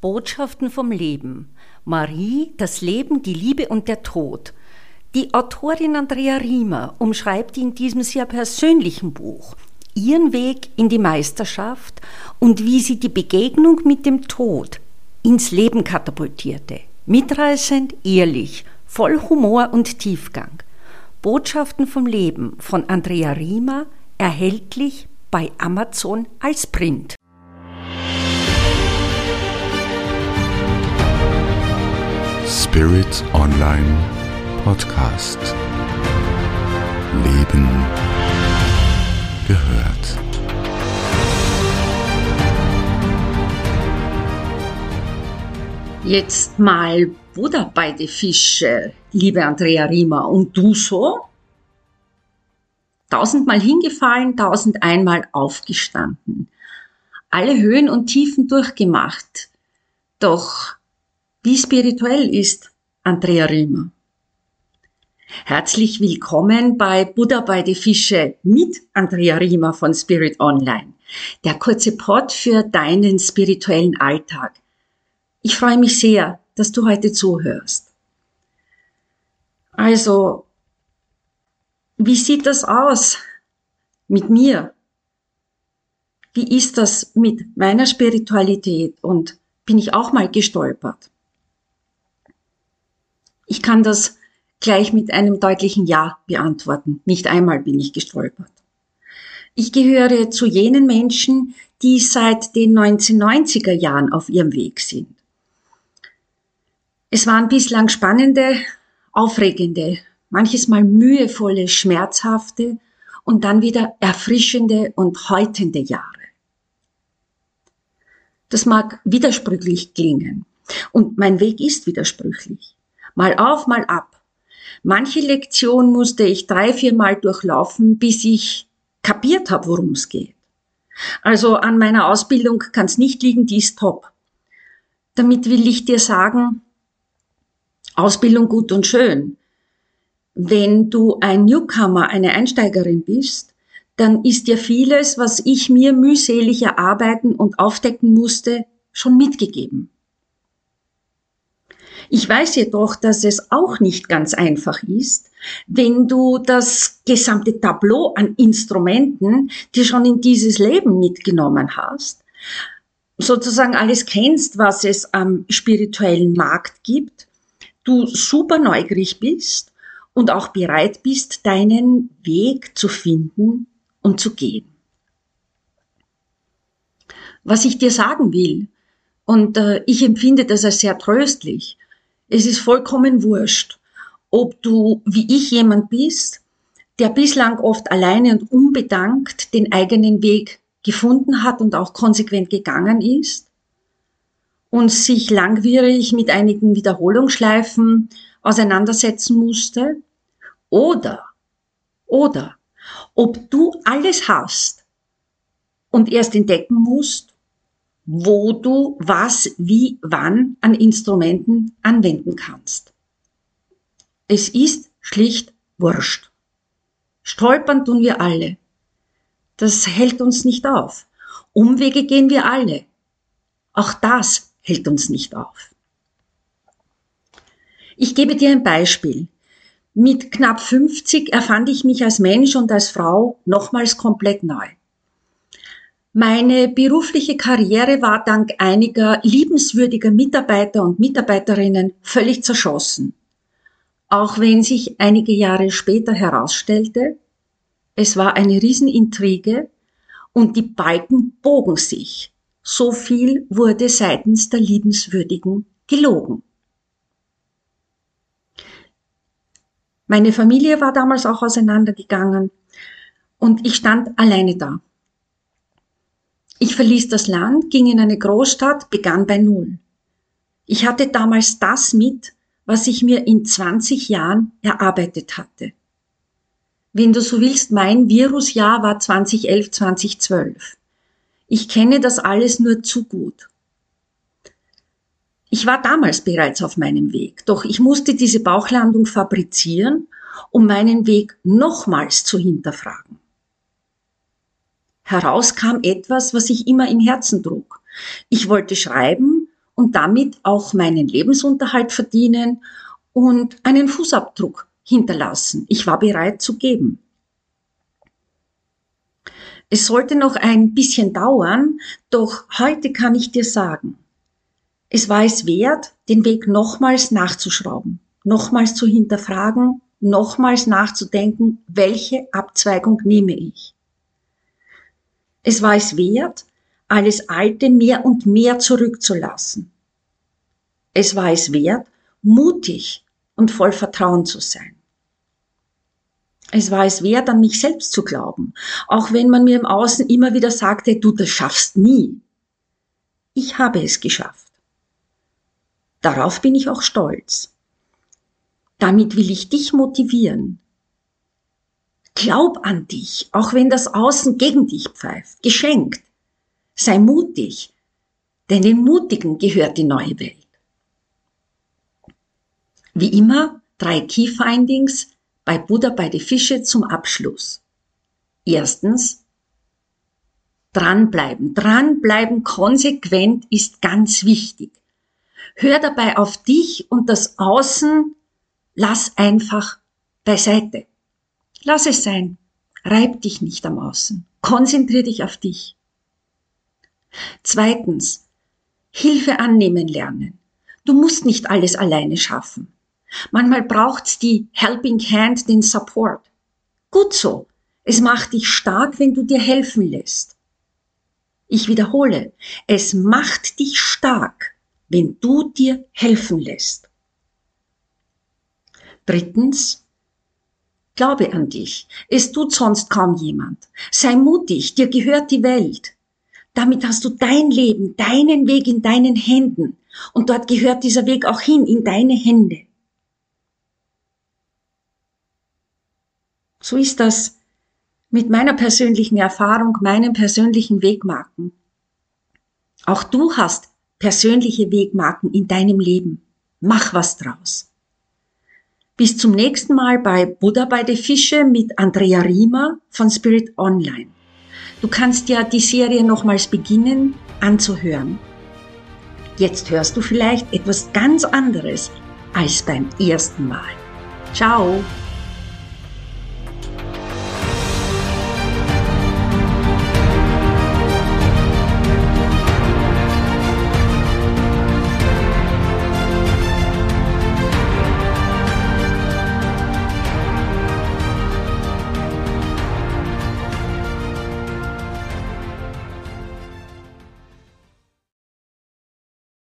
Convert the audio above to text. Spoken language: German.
Botschaften vom Leben. Marie, das Leben, die Liebe und der Tod. Die Autorin Andrea Riemer umschreibt in diesem sehr persönlichen Buch ihren Weg in die Meisterschaft und wie sie die Begegnung mit dem Tod ins Leben katapultierte. Mitreißend, ehrlich, voll Humor und Tiefgang. Botschaften vom Leben von Andrea Riemer, erhältlich bei Amazon als Print. Spirit Online Podcast. Leben gehört. Jetzt mal Buddha bei die Fische, liebe Andrea Riemer. Und du so? Tausendmal hingefallen, tausend einmal aufgestanden. Alle Höhen und Tiefen durchgemacht. Doch wie spirituell ist Andrea Riemer? Herzlich willkommen bei Buddha bei die Fische mit Andrea Riemer von Spirit Online. Der kurze Pod für deinen spirituellen Alltag. Ich freue mich sehr, dass du heute zuhörst. Also, wie sieht das aus mit mir? Wie ist das mit meiner Spiritualität und bin ich auch mal gestolpert? Ich kann das gleich mit einem deutlichen Ja beantworten. Nicht einmal bin ich gestolpert. Ich gehöre zu jenen Menschen, die seit den 1990er Jahren auf ihrem Weg sind. Es waren bislang spannende, aufregende, manches Mal mühevolle, schmerzhafte und dann wieder erfrischende und häutende Jahre. Das mag widersprüchlich klingen und mein Weg ist widersprüchlich. Mal auf, mal ab. Manche Lektion musste ich drei, vier Mal durchlaufen, bis ich kapiert habe, worum es geht. Also an meiner Ausbildung kann es nicht liegen, die ist top. Damit will ich dir sagen, Ausbildung gut und schön. Wenn du ein Newcomer, eine Einsteigerin bist, dann ist dir vieles, was ich mir mühselig erarbeiten und aufdecken musste, schon mitgegeben. Ich weiß jedoch, dass es auch nicht ganz einfach ist, wenn du das gesamte Tableau an Instrumenten dir schon in dieses Leben mitgenommen hast, sozusagen alles kennst, was es am spirituellen Markt gibt, du super neugierig bist und auch bereit bist, deinen Weg zu finden und zu gehen. Was ich dir sagen will, und äh, ich empfinde das als sehr tröstlich, es ist vollkommen wurscht, ob du wie ich jemand bist, der bislang oft alleine und unbedankt den eigenen Weg gefunden hat und auch konsequent gegangen ist und sich langwierig mit einigen Wiederholungsschleifen auseinandersetzen musste, oder, oder, ob du alles hast und erst entdecken musst, wo du was, wie, wann an Instrumenten anwenden kannst. Es ist schlicht wurscht. Stolpern tun wir alle. Das hält uns nicht auf. Umwege gehen wir alle. Auch das hält uns nicht auf. Ich gebe dir ein Beispiel. Mit knapp 50 erfand ich mich als Mensch und als Frau nochmals komplett neu. Meine berufliche Karriere war dank einiger liebenswürdiger Mitarbeiter und Mitarbeiterinnen völlig zerschossen. Auch wenn sich einige Jahre später herausstellte, es war eine Riesenintrige und die Balken bogen sich. So viel wurde seitens der Liebenswürdigen gelogen. Meine Familie war damals auch auseinandergegangen und ich stand alleine da. Ich verließ das Land, ging in eine Großstadt, begann bei Null. Ich hatte damals das mit, was ich mir in 20 Jahren erarbeitet hatte. Wenn du so willst, mein Virusjahr war 2011, 2012. Ich kenne das alles nur zu gut. Ich war damals bereits auf meinem Weg, doch ich musste diese Bauchlandung fabrizieren, um meinen Weg nochmals zu hinterfragen herauskam etwas, was ich immer im Herzen trug. Ich wollte schreiben und damit auch meinen Lebensunterhalt verdienen und einen Fußabdruck hinterlassen. Ich war bereit zu geben. Es sollte noch ein bisschen dauern, doch heute kann ich dir sagen, es war es wert, den Weg nochmals nachzuschrauben, nochmals zu hinterfragen, nochmals nachzudenken, welche Abzweigung nehme ich. Es war es wert, alles Alte mehr und mehr zurückzulassen. Es war es wert, mutig und voll Vertrauen zu sein. Es war es wert, an mich selbst zu glauben, auch wenn man mir im Außen immer wieder sagte, du das schaffst nie. Ich habe es geschafft. Darauf bin ich auch stolz. Damit will ich dich motivieren. Glaub an dich, auch wenn das Außen gegen dich pfeift. Geschenkt. Sei mutig, denn den Mutigen gehört die neue Welt. Wie immer drei Key Findings bei Buddha bei die Fische zum Abschluss. Erstens, dranbleiben. Dranbleiben konsequent ist ganz wichtig. Hör dabei auf dich und das Außen lass einfach beiseite. Lass es sein. Reib dich nicht am Außen. Konzentrier dich auf dich. Zweitens, Hilfe annehmen lernen. Du musst nicht alles alleine schaffen. Manchmal braucht's die Helping Hand, den Support. Gut so. Es macht dich stark, wenn du dir helfen lässt. Ich wiederhole, es macht dich stark, wenn du dir helfen lässt. Drittens, glaube an dich. Es tut sonst kaum jemand. Sei mutig, dir gehört die Welt. Damit hast du dein Leben, deinen Weg in deinen Händen. Und dort gehört dieser Weg auch hin, in deine Hände. So ist das mit meiner persönlichen Erfahrung, meinen persönlichen Wegmarken. Auch du hast persönliche Wegmarken in deinem Leben. Mach was draus. Bis zum nächsten Mal bei Buddha bei der Fische mit Andrea Riemer von Spirit Online. Du kannst ja die Serie nochmals beginnen anzuhören. Jetzt hörst du vielleicht etwas ganz anderes als beim ersten Mal. Ciao!